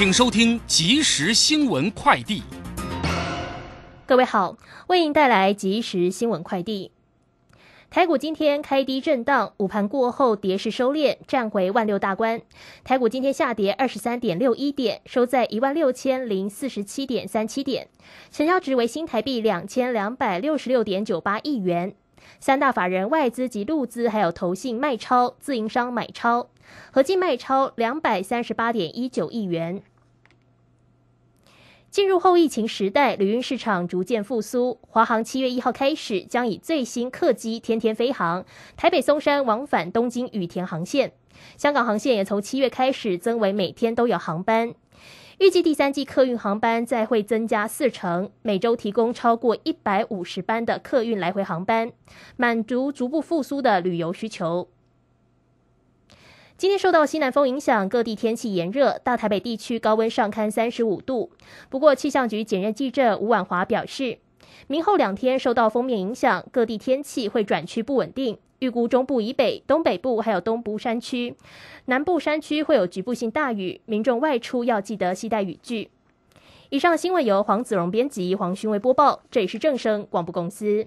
请收听即时新闻快递。各位好，为您带来即时新闻快递。台股今天开低震荡，午盘过后跌势收敛，站回万六大关。台股今天下跌二十三点六一点，收在一万六千零四十七点三七点，成交值为新台币两千两百六十六点九八亿元。三大法人外资及陆资还有投信卖超，自营商买超，合计卖超两百三十八点一九亿元。进入后疫情时代，旅运市场逐渐复苏。华航七月一号开始将以最新客机天天飞航，台北松山往返东京羽田航线。香港航线也从七月开始增为每天都有航班。预计第三季客运航班再会增加四成，每周提供超过一百五十班的客运来回航班，满足逐步复苏的旅游需求。今天受到西南风影响，各地天气炎热，大台北地区高温上堪三十五度。不过，气象局检验记者吴婉华表示，明后两天受到封面影响，各地天气会转趋不稳定。预估中部以北、东北部还有东部山区、南部山区会有局部性大雨，民众外出要记得携带雨具。以上新闻由黄子荣编辑，黄勋威播报，这里是正声广播公司。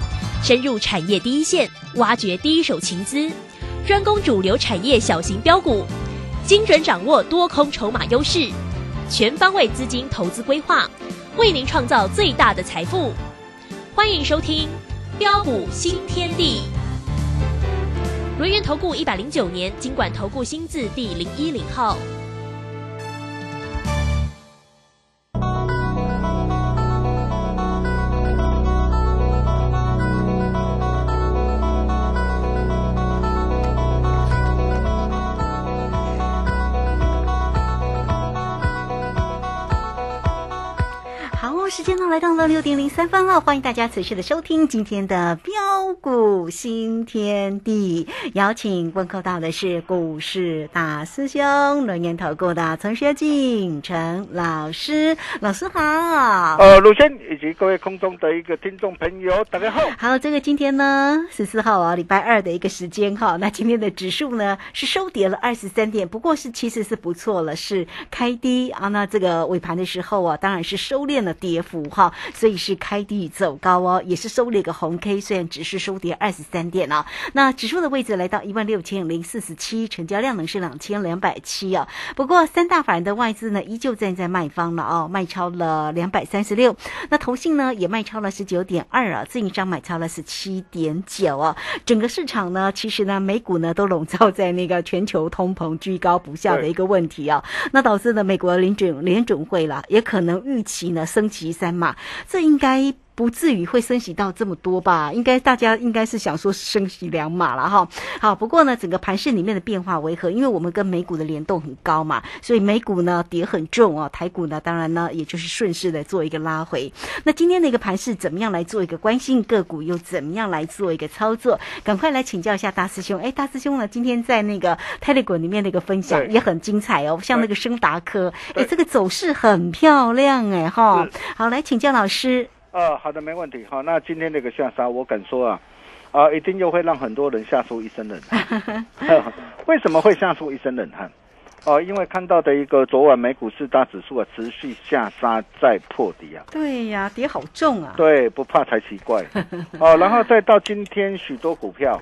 深入产业第一线，挖掘第一手情资，专攻主流产业小型标股，精准掌握多空筹码优势，全方位资金投资规划，为您创造最大的财富。欢迎收听《标股新天地》。轮源投顾一百零九年经管投顾新字第零一零号。来到了六点零三分了，欢迎大家持续的收听今天的标股新天地。邀请问候到的是股市大师兄轮年投顾的陈学进陈老师，老师好。呃，鲁轩以及各位空中的一个听众朋友，大家好。好，这个今天呢十四号啊，礼拜二的一个时间哈，那今天的指数呢是收跌了二十三点，不过是其实是不错了，是开低啊。那这个尾盘的时候啊，当然是收敛了跌。幅哈，所以是开低走高哦，也是收了一个红 K，虽然只是收跌二十三点哦。那指数的位置来到一万六千零四十七，成交量呢是两千两百七哦。不过三大法人的外资呢依旧站在卖方了哦，卖超了两百三十六。那投信呢也卖超了十九点二啊，自营商买超了十七点九啊。整个市场呢，其实呢美股呢都笼罩在那个全球通膨居高不下的一个问题啊，那导致呢美国联准联准会啦，也可能预期呢升级。三码，这应该。不至于会升息到这么多吧？应该大家应该是想说升息两码了哈。好，不过呢，整个盘市里面的变化为何？因为我们跟美股的联动很高嘛，所以美股呢跌很重哦，台股呢当然呢也就是顺势的做一个拉回。那今天的一个盘市怎么样来做一个关心个股，又怎么样来做一个操作？赶快来请教一下大师兄。哎，大师兄呢今天在那个泰利股里面的一个分享也很精彩哦，像那个升达科，哎，这个走势很漂亮哎哈。好，来请教老师。呃，好的，没问题。好，那今天这个下杀，我敢说啊，啊，一定又会让很多人吓出一身冷汗。为什么会吓出一身冷汗？哦，因为看到的一个昨晚美股四大指数啊持续下杀再破底啊。对呀，跌好重啊。对，不怕才奇怪。哦，然后再到今天许多股票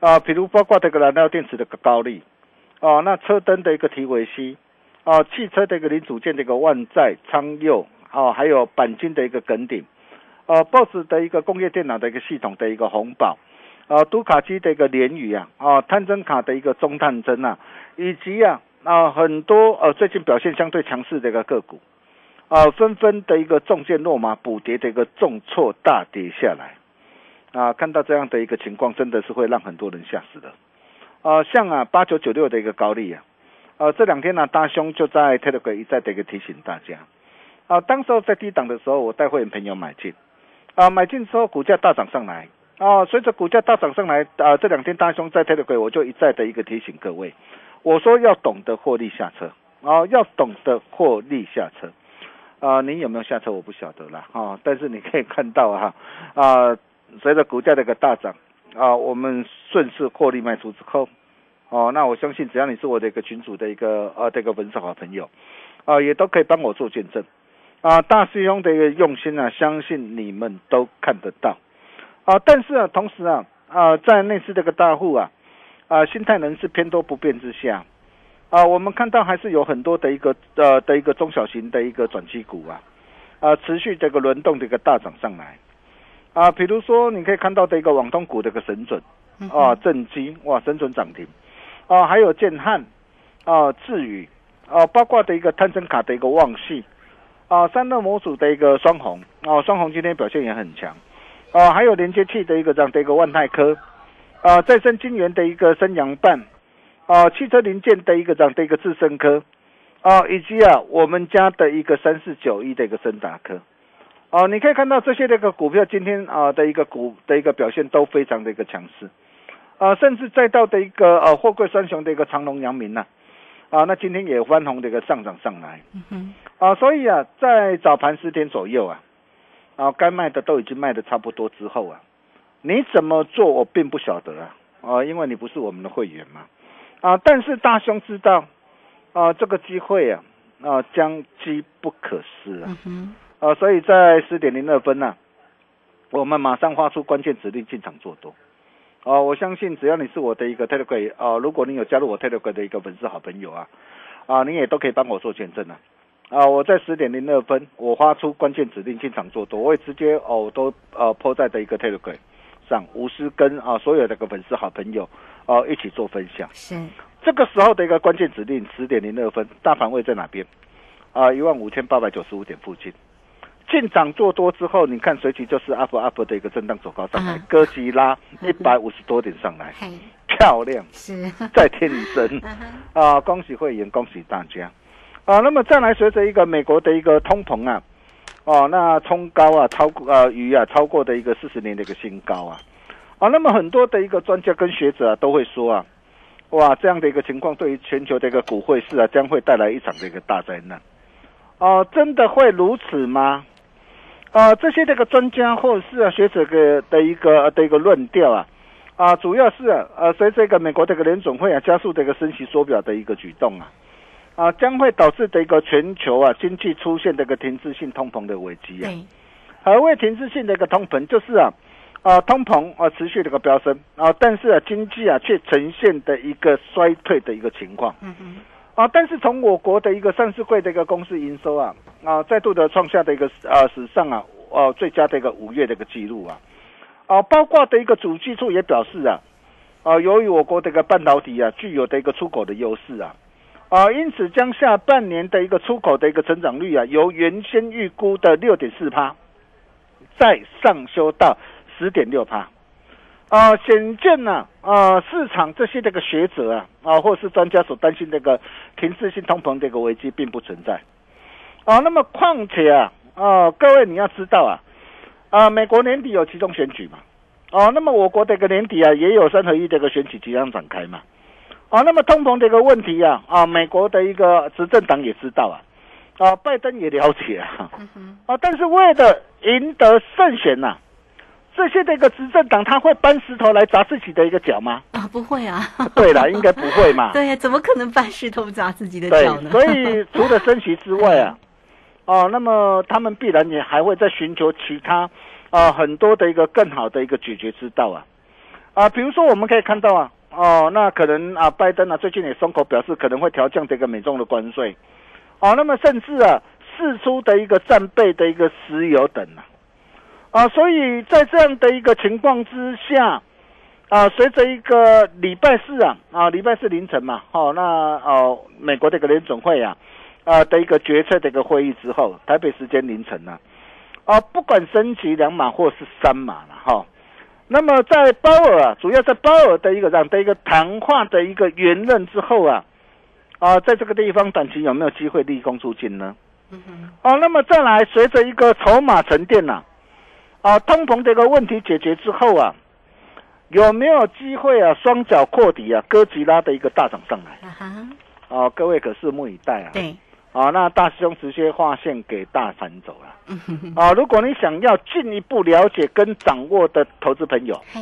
啊，比如包括这个燃料电池的高利，哦，那车灯的一个提维西，哦，汽车的一个零组件的一个万载、昌佑，哦，还有钣金的一个耿鼎，呃，BOSS 的一个工业电脑的一个系统的一个红宝，呃，读卡机的一个联宇啊，啊，探针卡的一个中探针啊，以及啊啊很多呃最近表现相对强势的一个个股，啊，纷纷的一个重剑落马补跌的一个重挫大跌下来，啊，看到这样的一个情况，真的是会让很多人吓死的，啊，像啊八九九六的一个高利啊。呃，这两天呢，大兄就在 Telegram 一再的一个提醒大家，啊，当时候在低档的时候，我带会员朋友买进，啊，买进之后股价大涨上来，啊，随着股价大涨上来，啊，这两天大兄在 Telegram 我就一再的一个提醒各位，我说要懂得获利下车，啊，要懂得获利下车，啊，你有没有下车我不晓得了，哈，但是你可以看到哈，啊，随着股价的一个大涨，啊，我们顺势获利卖出之后。哦，那我相信只要你是我的一个群主的一个呃这个粉丝好朋友，啊，也都可以帮我做见证，啊，大师兄的一个用心啊，相信你们都看得到，啊，但是啊，同时啊，啊，在那次这个大户啊，啊，心态仍是偏多不变之下，啊，我们看到还是有很多的一个呃的一个中小型的一个转机股啊，啊，持续这个轮动的一个大涨上来，啊，比如说你可以看到的一个网通股的一个神准，啊，正基哇，神准涨停。啊，还有建汉，啊，智宇，啊，包括的一个探针卡的一个旺系，啊，三乐模组的一个双红，哦，双红今天表现也很强，啊，还有连接器的一个这样的一个万泰科，啊，再生晶圆的一个升阳半，啊，汽车零件的一个这样的一个智深科，啊，以及啊，我们家的一个三四九一的一个森达科，哦，你可以看到这些那个股票今天啊的一个股的一个表现都非常的一个强势。啊，甚至再到的一个呃货柜三雄的一个长隆、阳明呐，啊，那今天也翻红的一个上涨上来，啊，所以啊，在早盘十点左右啊，啊，该卖的都已经卖的差不多之后啊，你怎么做我并不晓得啊，啊，因为你不是我们的会员嘛，啊，但是大兄知道，啊，这个机会啊，啊，将机不可失啊，啊，所以在十点零二分呢，我们马上发出关键指令进场做多。哦，我相信只要你是我的一个 Telegram 啊，如果你有加入我 Telegram 的一个粉丝好朋友啊，啊，你也都可以帮我做见证啊。啊，我在十点零二分，我发出关键指令进场做多，我会直接哦都呃抛在的一个 Telegram 上，无私跟啊所有的个粉丝好朋友啊一起做分享。是这个时候的一个关键指令，十点零二分，大盘位在哪边？啊，一万五千八百九十五点附近。进场做多之后，你看随即就是 up up 的一个震荡走高上来，哥吉拉 一百五十多点上来，漂亮，是 再添一升啊！恭喜会员，恭喜大家啊！那么再来随着一个美国的一个通膨啊，哦，那冲高啊，超过啊鱼啊超过的一个四十年的一个新高啊啊！那么很多的一个专家跟学者啊都会说啊，哇，这样的一个情况对于全球的一个股汇市啊将会带来一场的一个大灾难哦，真的会如此吗？啊，这些这个专家或者是啊学者的的一个的一个论调啊，啊，主要是啊，呃，随这个美国这个联总会啊加速这个升息缩表的一个举动啊，啊，将会导致的一个全球啊经济出现这个停滞性通膨的危机啊。而为停滞性的一个通膨，就是啊，啊，通膨啊持续的一个飙升啊，但是啊经济啊却呈现的一个衰退的一个情况。嗯嗯。啊，但是从我国的一个上市柜的一个公司营收啊，啊，再度的创下的一个啊史上啊，呃最佳的一个五月的一个记录啊，啊，包括的一个主计处也表示啊，啊，由于我国的一个半导体啊具有的一个出口的优势啊，啊，因此将下半年的一个出口的一个成长率啊，由原先预估的六点四趴，再上修到十点六趴。啊，显见呢，啊，市场这些这个学者啊，啊，或是专家所担心这个停滞性通膨这个危机并不存在，啊，那么况且啊，啊，各位你要知道啊，啊，美国年底有其中选举嘛，啊，那么我国这个年底啊也有三合一这个选举即将展开嘛，啊，那么通膨这个问题啊，啊，美国的一个执政党也知道啊，啊，拜登也了解啊，啊，但是为了赢得胜选呐。这些的一个执政党，他会搬石头来砸自己的一个脚吗？啊，不会啊。对了，应该不会嘛。对，怎么可能搬石头砸自己的脚呢？所以除了升息之外啊，哦，那么他们必然也还会在寻求其他啊很多的一个更好的一个解决之道啊啊，比如说我们可以看到啊，哦，那可能啊拜登啊最近也松口表示可能会调降这个美中的关税。哦，那么甚至啊，释出的一个战备的一个石油等啊，啊，所以在这样的一个情况之下，啊，随着一个礼拜四啊，啊，礼拜四凌晨嘛，哦，那哦，美国的一个联总会啊，啊的一个决策的一个会议之后，台北时间凌晨呢，啊，不管升级两码或是三码了哈，那么在鲍尔啊，主要在鲍尔的一个这样的一个谈话的一个圆润之后啊。啊，在这个地方短期有没有机会立功出尽呢？嗯哼。哦，那么再来，随着一个筹码沉淀呐，啊，通膨这个问题解决之后啊，有没有机会啊，双脚扩底啊，哥吉拉的一个大涨上来？啊哈。哦，各位可拭目以待啊。对。啊，那大师兄直接划线给大盘走了。啊，如果你想要进一步了解跟掌握的投资朋友，嘿，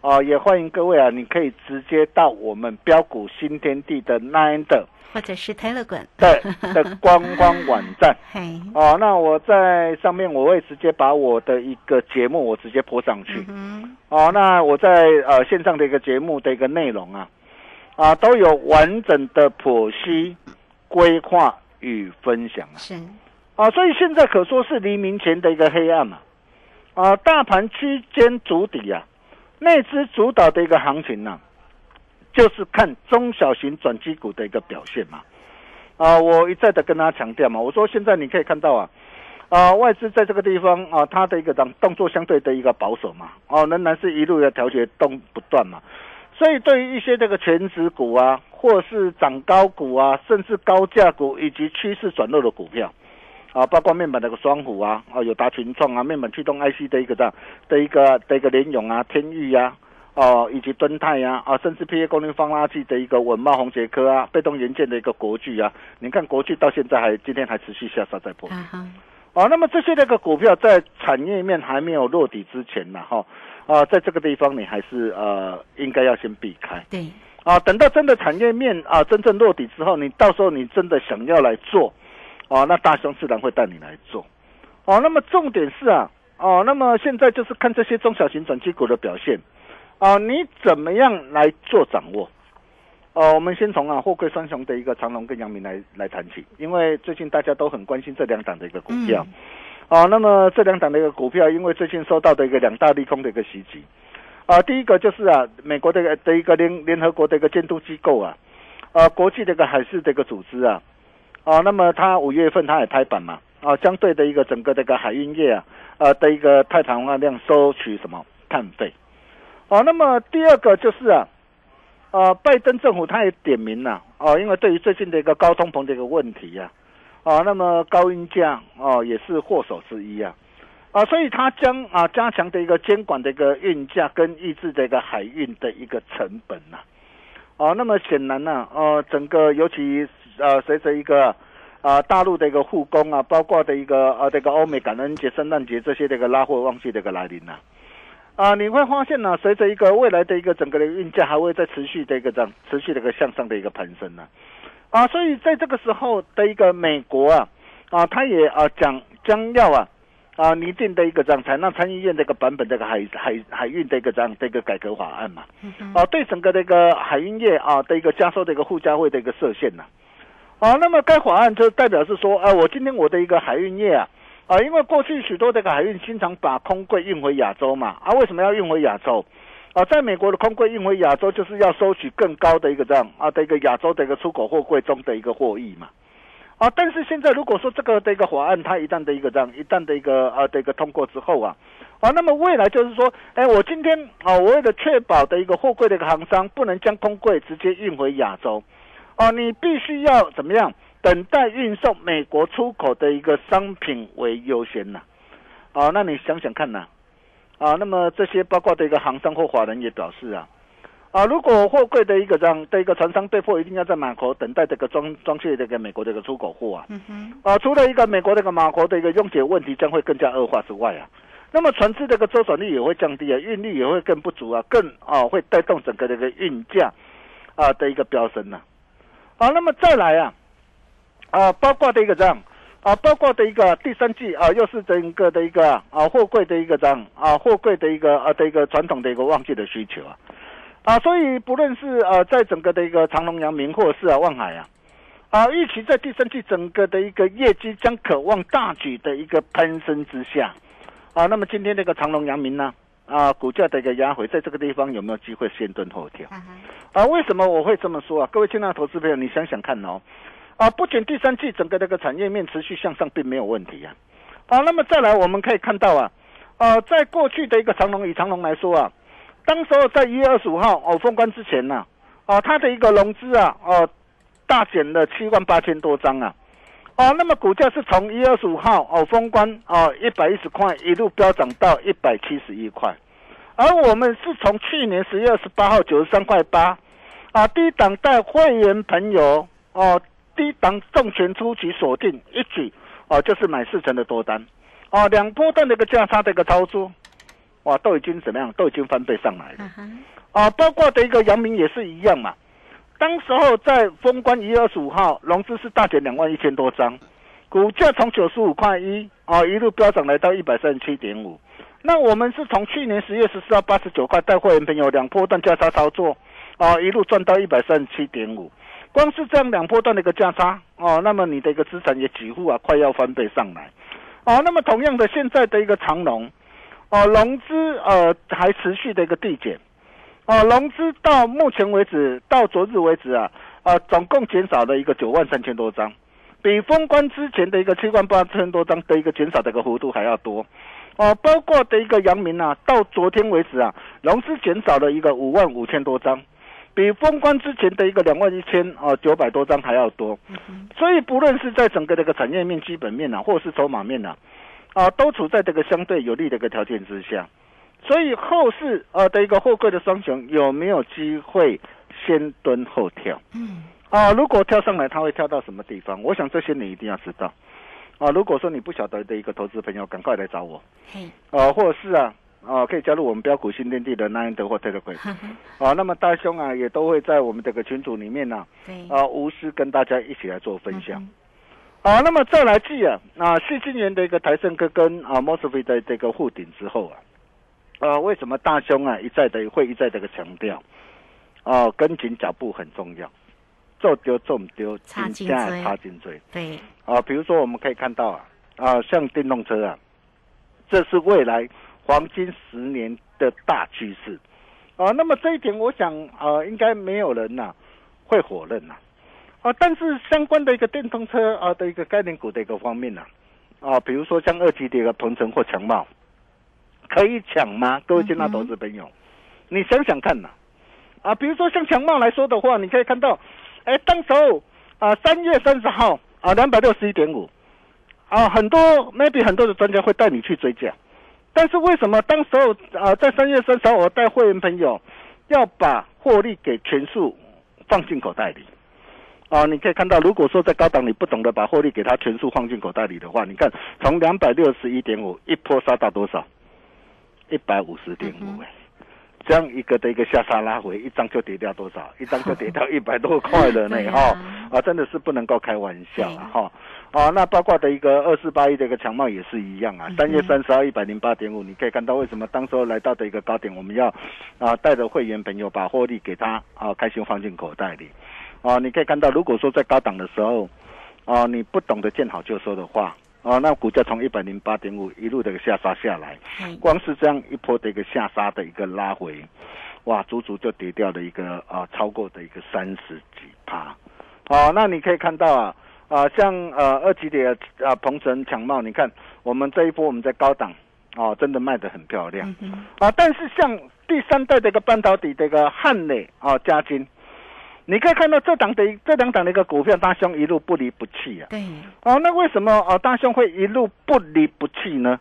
啊，也欢迎各位啊，你可以直接到我们标股新天地的 Nine 的，或者是 Telegram 对 的官方网站。嘿，哦，那我在上面我会直接把我的一个节目我直接播上去。嗯。哦，那我在呃线上的一个节目的一个内容啊，啊，都有完整的剖析规划。与分享啊，是。啊，所以现在可说是黎明前的一个黑暗嘛，啊，大盘区间主底啊，内资主导的一个行情呢，就是看中小型转机股的一个表现嘛，啊，我一再的跟大家强调嘛，我说现在你可以看到啊，啊，外资在这个地方啊，它的一个动动作相对的一个保守嘛，哦，仍然是一路的调节动不断嘛，所以对于一些这个全职股啊。或是涨高股啊，甚至高价股以及趋势转弱的股票，啊，包括面板那个双虎啊，啊，有达群创啊，面板驱动 IC 的一个这样的一个的一个联勇啊，天域呀，哦，以及敦泰呀，啊，甚至 PA 功率放垃圾的一个稳茂宏杰科啊，被动元件的一个国巨啊，你看国巨到现在还今天还持续下杀在破，啊，那么这些那个股票在产业面还没有落底之前呢，哈，啊，在这个地方你还是呃应该要先避开，对。啊，等到真的产业面啊真正落底之后，你到时候你真的想要来做，啊，那大雄自然会带你来做，哦，那么重点是啊，哦，那么现在就是看这些中小型转机股的表现，啊，你怎么样来做掌握？哦，我们先从啊货柜双雄的一个长隆跟阳明来来谈起，因为最近大家都很关心这两档的一个股票，啊，那么这两档的一个股票，因为最近受到的一个两大利空的一个袭击。啊，第一个就是啊，美国的的一个联联合国的一个监督机构啊，啊，国际的一个海事的一个组织啊，啊，那么它五月份它也拍板嘛，啊，相对的一个整个这个海运业啊，呃的一个碳排放量收取什么碳费，啊，那么第二个就是啊，啊，拜登政府他也点名了，哦，因为对于最近的一个高通膨的一个问题呀，啊，那么高运价哦也是祸首之一啊。啊，所以它将啊加强的一个监管的一个运价跟抑制的一个海运的一个成本呐，哦，那么显然呢，呃，整个尤其呃随着一个啊大陆的一个护工啊，包括的一个呃这个欧美感恩节、圣诞节这些的一个拉货旺季的一个来临呐，啊，你会发现呢，随着一个未来的一个整个的运价还会在持续的一个这样持续的一个向上的一个攀升呢，啊，所以在这个时候的一个美国啊，啊，它也啊讲将要啊。啊，拟定的一个这样采纳参议院这个版本这个海海海运的一个这样的一个改革法案嘛，啊，对整个这个海运业啊的一个加收的一个附加费的一个设限呐，啊，那么该法案就代表是说，啊，我今天我的一个海运业啊，啊，因为过去许多这个海运经常把空柜运回亚洲嘛，啊，为什么要运回亚洲？啊，在美国的空柜运回亚洲就是要收取更高的一个这样啊的一个亚洲的一个出口货柜中的一个货益嘛。啊，但是现在如果说这个的一个法案，它一旦的一个这样，一旦的一个呃的一个通过之后啊，啊，那么未来就是说，哎，我今天啊，我为了确保的一个货柜的一个行商不能将空柜直接运回亚洲，啊，你必须要怎么样？等待运送美国出口的一个商品为优先呐，啊，那你想想看呐，啊，那么这些包括的一个行商或法人也表示啊。啊，如果货柜的一个这样的一个船商被迫一定要在码头等待这个装装卸这个美国的一个出口货啊，啊，除了一个美国这个码头的一个用解问题将会更加恶化之外啊，那么船只这个周转率也会降低啊，运力也会更不足啊，更啊会带动整个这个运价啊的一个飙升呐，啊，那么再来啊，啊，包括的一个这样啊，包括的一个第三季啊，又是整个的一个啊货柜的一个这样啊货柜的一个啊的一个传统的一个旺季的需求啊。啊，所以不论是呃，在整个的一个长隆、阳明，或者是啊，望海啊，啊，预期在第三季整个的一个业绩将渴望大举的一个攀升之下，啊，那么今天这个长隆、阳明呢，啊，股价的一个压回，在这个地方有没有机会先蹲后跳？啊，为什么我会这么说啊？各位亲爱的投资朋友，你想想看哦，啊，不仅第三季整个这个产业面持续向上，并没有问题啊，啊，那么再来我们可以看到啊，啊，在过去的一个长隆与长隆来说啊，当时候在一月二十五号哦封关之前呢、啊，它的一个融资啊，哦、大减了七万八千多张啊，哦，那么股价是从一月二十五号哦封关哦一百一十块一路飙涨到一百七十一块，而我们是从去年十月二十八号九十三块八啊低档带会员朋友哦低档重拳出击锁定一举哦就是买四成的多单。哦两波段的一个价差的一个操作，哇都已经怎么样都已经翻倍上来了。啊，包括的一个阳明也是一样嘛。当时候在封关一月二十五号，融资是大减两万一千多张，股价从九十五块一啊一路飙涨来到一百三十七点五。那我们是从去年十月十四号八十九块带会员朋友两波段价差操作，啊一路赚到一百三十七点五。光是这样两波段的一个价差哦，那么你的一个资产也几乎啊快要翻倍上来。哦，那么同样的现在的一个长龙，哦融资呃还持续的一个递减。哦，融资到目前为止，到昨日为止啊，啊，总共减少了一个九万三千多张，比封关之前的一个七万八千多张的一个减少的一个幅度还要多。哦，包括的一个阳明啊，到昨天为止啊，融资减少了一个五万五千多张，比封关之前的一个两万一千啊九百多张还要多。所以不论是在整个这个产业面、基本面啊，或是筹码面啊，啊，都处在这个相对有利的一个条件之下。所以后市呃的一个货柜的双雄有没有机会先蹲后跳？嗯，啊，如果跳上来，它会跳到什么地方？我想这些你一定要知道。啊，如果说你不晓得的一个投资朋友，赶快来找我。嘿，啊，或者是啊，啊，可以加入我们标股新天地的南德或 Telegram。啊，那么大兄啊，也都会在我们这个群组里面呢、对，啊，无私跟大家一起来做分享。啊，那么再来记啊，啊，是今年的一个台盛科跟啊 m o s f e 的这个护顶之后啊，啊，为什么大兄啊一再的会一再的个强调，啊，跟紧脚步很重要，做丢做唔丢，插颈椎插颈椎对，啊。比如说我们可以看到啊，啊，像电动车啊，这是未来黄金十年的大趋势啊。那么这一点，我想啊，应该没有人呐、会否认呐、啊。但是相关的一个电动车啊的一个概念股的一个方面呢、啊，比如说像二级的一个同城或强茂，可以抢吗？各位金纳投资朋友，你想想看呐、啊，比如说像强茂来说的话，你可以看到，哎，当时候啊，三月三十号啊，两百六十一点五，啊，很多 maybe 很多的专家会带你去追价，但是为什么当时候啊，在三月三十号我带会员朋友要把获利给全数放进口袋里？啊，你可以看到，如果说在高档你不懂得把获利给它全数放进口袋里的话，你看从两百六十一点五一波杀到多少？一百五十点五哎，这样一个的一个下杀拉回，一张就跌掉多少？一张就跌掉 一百多块了呢哈、啊，真的是不能够开玩笑啊哈。啊，那包括的一个二四八一的一个强茂也是一样啊，三月三十号一百零八点五，你可以看到为什么当时候来到的一个高点，我们要啊带着会员朋友把获利给他啊开心放进口袋里。啊，你可以看到，如果说在高档的时候，啊，你不懂得见好就收的话，啊，那股价从一百零八点五一路的下杀下来，光是这样一波的一个下杀的一个拉回，哇，足足就跌掉了一个啊，超过的一个三十几趴。哦，那你可以看到啊，啊，像呃二级的啊鹏程强茂，你看我们这一波我们在高档哦，真的卖得很漂亮。嗯哼，啊，但是像第三代的一个半导体的一个汉磊啊，嘉金，你可以看到这档的一这两档的一个股票，大兄一路不离不弃啊。对，哦，那为什么哦大兄会一路不离不弃呢？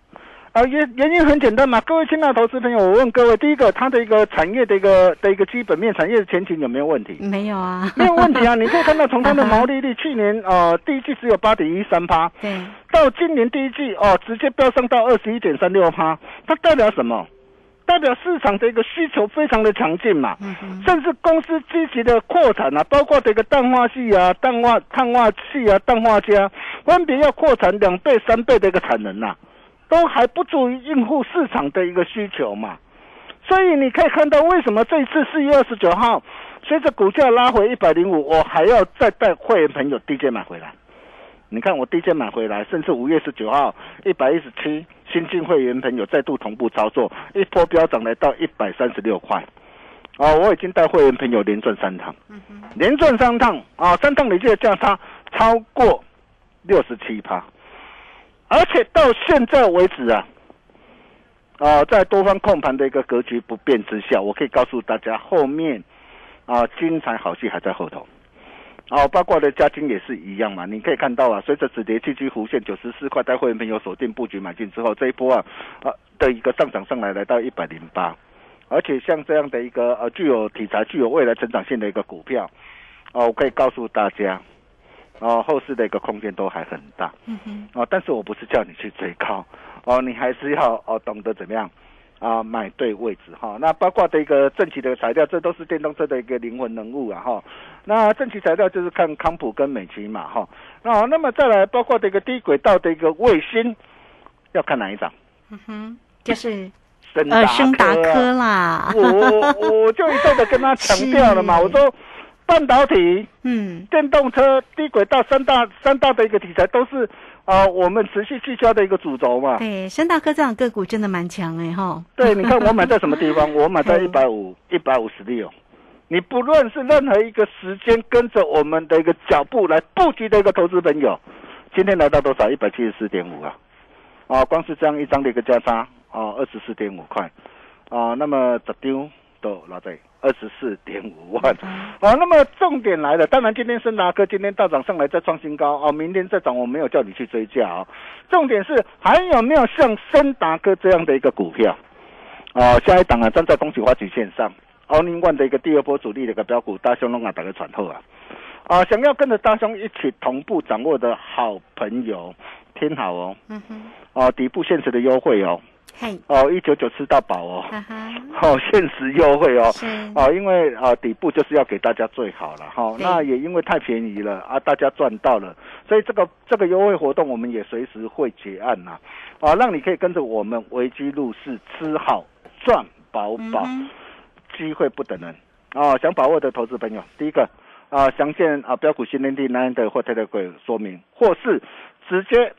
啊，原原因很简单嘛，各位亲爱的投资朋友，我问各位，第一个，它的一个产业的一个的一个基本面、产业的前景有没有问题？没有啊，没有问题啊，你可以看到从它的毛利率，去年呃第一季只有八点一三趴，对，到今年第一季哦，直接飙升到二十一点三六趴，它代表什么？代表市场的一个需求非常的强劲嘛，嗯哼，甚至公司积极的扩产啊，包括这个氮化系啊、氮化碳化系啊、氮化镓，分别要扩产两倍、三倍的一个产能呐、都还不足以应付市场的一个需求嘛。所以你可以看到，为什么这一次四月二十九号随着股价拉回一百零五，我还要再带会员朋友低阶买回来。你看我低阶买回来，甚至五月十九号一百一十七，新进会员朋友再度同步操作，一波飙涨来到一百三十六块。哦，我已经带会员朋友连赚三趟，连赚三趟啊，三趟累计的价差超过六十七趴，而且到现在为止啊，啊，在多方控盘的一个格局不变之下，我可以告诉大家，后面啊精彩好戏还在后头。哦，包括的嘉金也是一样嘛，你可以看到啊，随着止跌期居弧线九十四块，带会员朋友锁定布局买进之后，这一波啊啊的一个上涨上来，来到一百零八。而且像这样的一个呃具有题材、具有未来成长性的一个股票，哦，我可以告诉大家，哦，后市的一个空间都还很大。嗯哼。哦，但是我不是叫你去追高，哦，你还是要哦懂得怎么样啊买对位置哈。那包括的一个正奇的材料，这都是电动车的一个灵魂人物啊哈。那正奇材料就是看康普跟美奇嘛哈。那那么再来包括这个低轨道的一个卫星，要看哪一张？嗯哼，就是。呃，升达科啦，我我就一再的跟他强调了嘛，我说半导体、嗯，电动车、低轨道三大三大的一个题材都是啊，我们持续聚焦的一个主轴嘛。对，升达科这样个股真的蛮强哎哈。对，你看我买在什么地方？我买在一百五、一百五十六。你不论是任何一个时间跟着我们的一个脚步来布局的一个投资朋友，今天来到多少？一百七十四点五啊！啊，光是这样一张的一个价差。啊，二十四点五块，啊，那么这丢都拿在二十四点五万，啊，那么重点来了，当然今天森达科今天大涨上来再创新高，哦，明天再涨，我没有叫你去追价啊，重点是还有没有像森达科这样的一个股票，啊，下一档啊站在恭喜花旗线上，奥林万的一个第二波主力的一个标股，大兄龙啊打个传后啊，啊，想要跟着大兄一起同步掌握的好朋友，听好哦，嗯哼，啊，底部限时的优惠哦。哦，一九九吃到饱哦，好限时优惠哦，哦，因为啊底部就是要给大家最好了哈，那也因为太便宜了啊，大家赚到了，所以这个这个优惠活动我们也随时会结案呐，啊，让你可以跟着我们维基入市吃好赚饱饱，机会不等人。啊，想把握的投资朋友，第一个啊，详见啊标股新天地南的或特特柜说明，或是直接。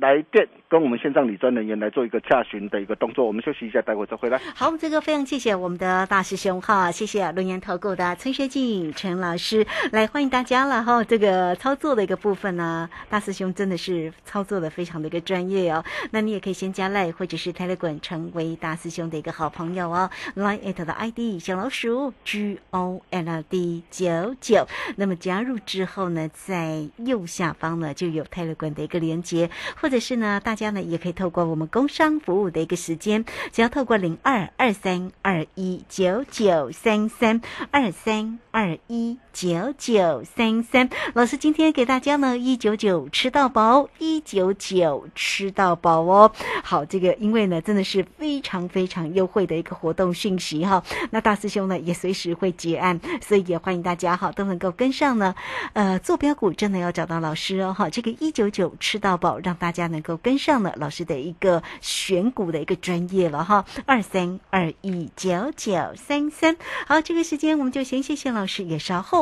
来电跟我们线上理专人员来做一个洽询的一个动作，我们休息一下，待会再回来。好，这个非常谢谢我们的大师兄哈，谢谢龙岩投顾的陈学进陈老师来欢迎大家了哈。这个操作的一个部分呢，大师兄真的是操作的非常的一个专业哦。那你也可以先加赖或者是泰勒滚成为大师兄的一个好朋友哦。Line at 的 ID 小老鼠 G O L D 九九，那么加入之后呢，在右下方呢就有泰勒滚的一个连接。或者是呢，大家这样呢也可以透过我们工商服务的一个时间，只要透过零二二三二一九九三三二三二一九九三三，老师今天给大家呢一九九吃到饱，一九九吃到饱哦。好，这个因为呢真的是非常非常优惠的一个活动讯息哈，那大师兄呢也随时会结案，所以也欢迎大家哈都能够跟上呢。呃，坐标股真的要找到老师哦哈，这个一九九吃到饱让大。家能够跟上了老师的一个选股的一个专业了哈，二三二一九九三三。好，这个时间我们就先谢谢老师，也稍后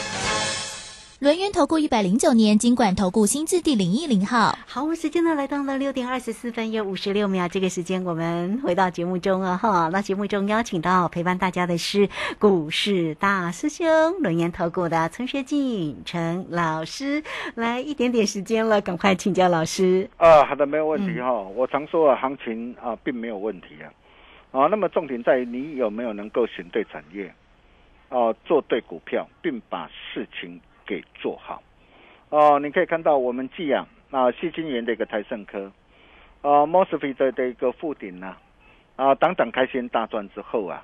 轮源投顾一百零九年经管投顾新字第零一零号。好，时间呢来到了六点二十四分又五十六秒，这个时间我们回到节目中啊哈。那节目中邀请到陪伴大家的是股市大师兄轮研投顾的陈学进陈老师，来一点点时间了，赶快请教老师。啊，好的，没有问题哈、我常说啊，行情啊并没有问题啊。啊，那么重点在于你有没有能够选对产业，哦、做对股票，并把事情给做好。哦、你可以看到我们寄养啊，细晶圆的一个台盛科，啊 m o s f e t 的的一个附顶呢，啊，等等开心大赚之后啊，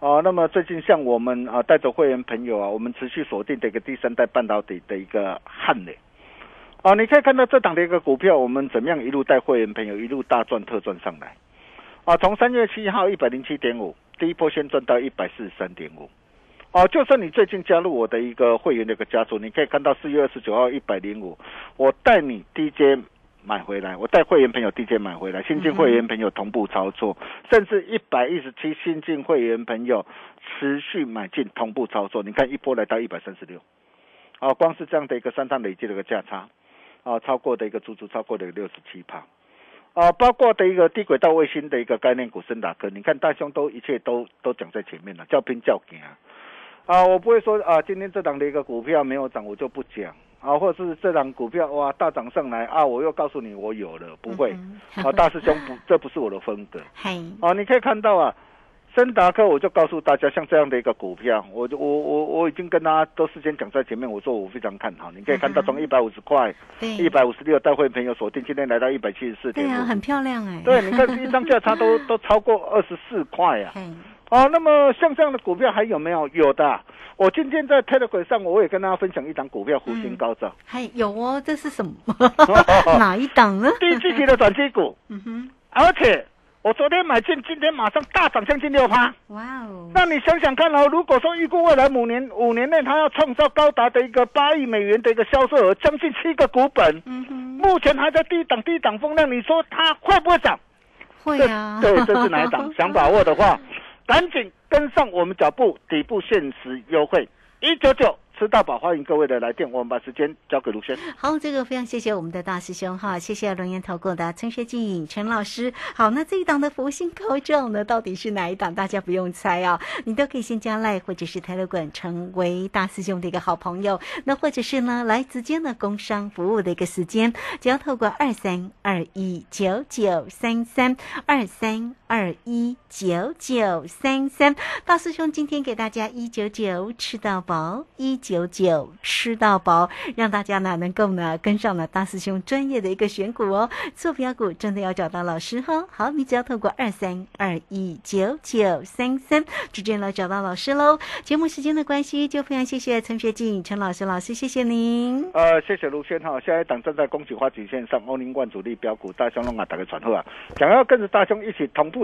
哦、那么最近像我们啊带着会员朋友啊，我们持续锁定的一个第三代半导体的一个汉磊。啊，你可以看到这档的一个股票，我们怎么样一路带会员朋友一路大赚特赚上来。啊，从三月七号一百零七点五，第一波先赚到一百四十三点五。哦，就算你最近加入我的一个会员的一个家族，你可以看到四月二十九号一百零五，我带你 DJ 买回来，我带会员朋友 DJ 买回来，新进会员朋友同步操作，甚至一百一十七新进会员朋友持续买进同步操作，你看一波来到一百三十六，啊，光是这样的一个三趟累计的一个价差，啊，超过的一个足足超过的六十七趴。啊，包括的一个低轨道卫星的一个概念股森达科，你看大兄都一切都都讲在前面了，叫拼叫赢啊！啊，我不会说啊，今天这档的一个股票没有涨，我就不讲啊，或者是这档股票哇大涨上来啊，我又告诉你我有了，不会、啊，大师兄不，这不是我的风格 嗨，啊！你可以看到啊，森达克我就告诉大家，像这样的一个股票，我就我我我已经跟大家都事先讲在前面，我说我非常看好，你可以看到从一百五十块、对，一百五十六带会朋友锁定，今天来到一百七十四点五对啊，。很漂亮哎。对，你看一张价差都 都超过二十四块啊！嘿，哦，那么像这样的股票还有没有？有的啊。我今天在 Telegram 上，我也跟大家分享一档股票，福星高照，还有哦，这是什么？哪一档呢？第一季期的转机股，嗯哼，而且我昨天买进，今天马上大涨将近六趴。哇哦，那你想想看哦，如果说预估未来五年五年内它要创造高达的一个八亿美元的一个销售额，将近七个股本，嗯哼，目前还在低档低档风量，你说它会不会涨？会啊，对，这是哪一档？想把握的话，赶紧跟上我们脚步，底部限时优惠一九九，吃到饱，欢迎各位的来电。我们把时间交给卢轩。好，这个非常谢谢我们的大师兄哈，谢谢龙岩投顾的陈学进陈老师。好，那这一档的福星高照呢，到底是哪一档？大家不用猜啊，你都可以先加赖或者是泰勒管成为大师兄的一个好朋友。那或者是呢，来直接呢工商服务的一个时间，只要透过二三二一九九三三二三二一九九三三，大师兄今天给大家一九九吃到饱，一九九吃到饱，让大家呢能够呢跟上了大师兄专业的一个选股哦，做标股真的要找到老师哈。好，你只要透过二三二一九九三三直接来找到老师喽。节目时间的关系，就非常谢谢陈学进陈老师老师，谢谢您。呃，谢谢卢轩哈，下一档正在恭喜花旗线上欧宁冠主力标股大兄龙啊，打个传呼啊！想要跟着大兄一起同步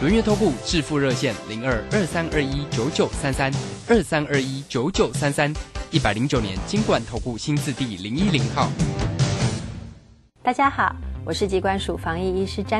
轮月投顾致富热线零二二三二一九九三三二三二一九九三三，一百零九年经管投顾新字第零一零号。大家好，我是疾管署防疫医师詹。